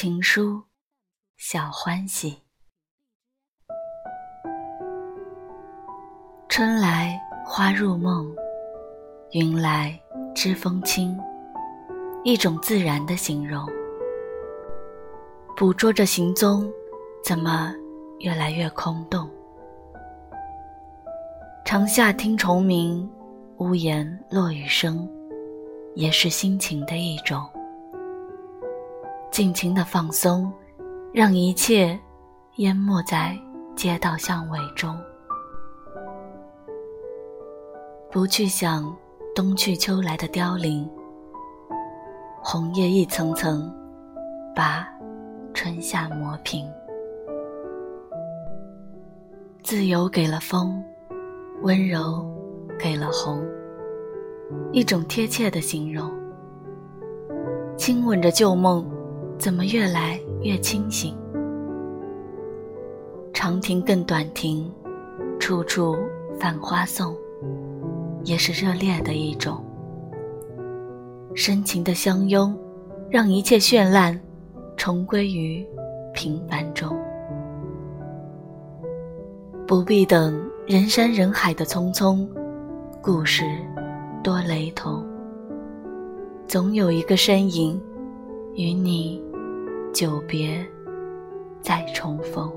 情书，小欢喜。春来花入梦，云来知风轻，一种自然的形容。捕捉着行踪，怎么越来越空洞？长夏听虫鸣，屋檐落雨声，也是心情的一种。尽情的放松，让一切淹没在街道巷尾中。不去想冬去秋来的凋零，红叶一层层把春夏磨平。自由给了风，温柔给了红，一种贴切的形容。亲吻着旧梦。怎么越来越清醒？长亭更短亭，处处繁花送，也是热烈的一种。深情的相拥，让一切绚烂重归于平凡中。不必等人山人海的匆匆，故事多雷同，总有一个身影与你。久别，再重逢。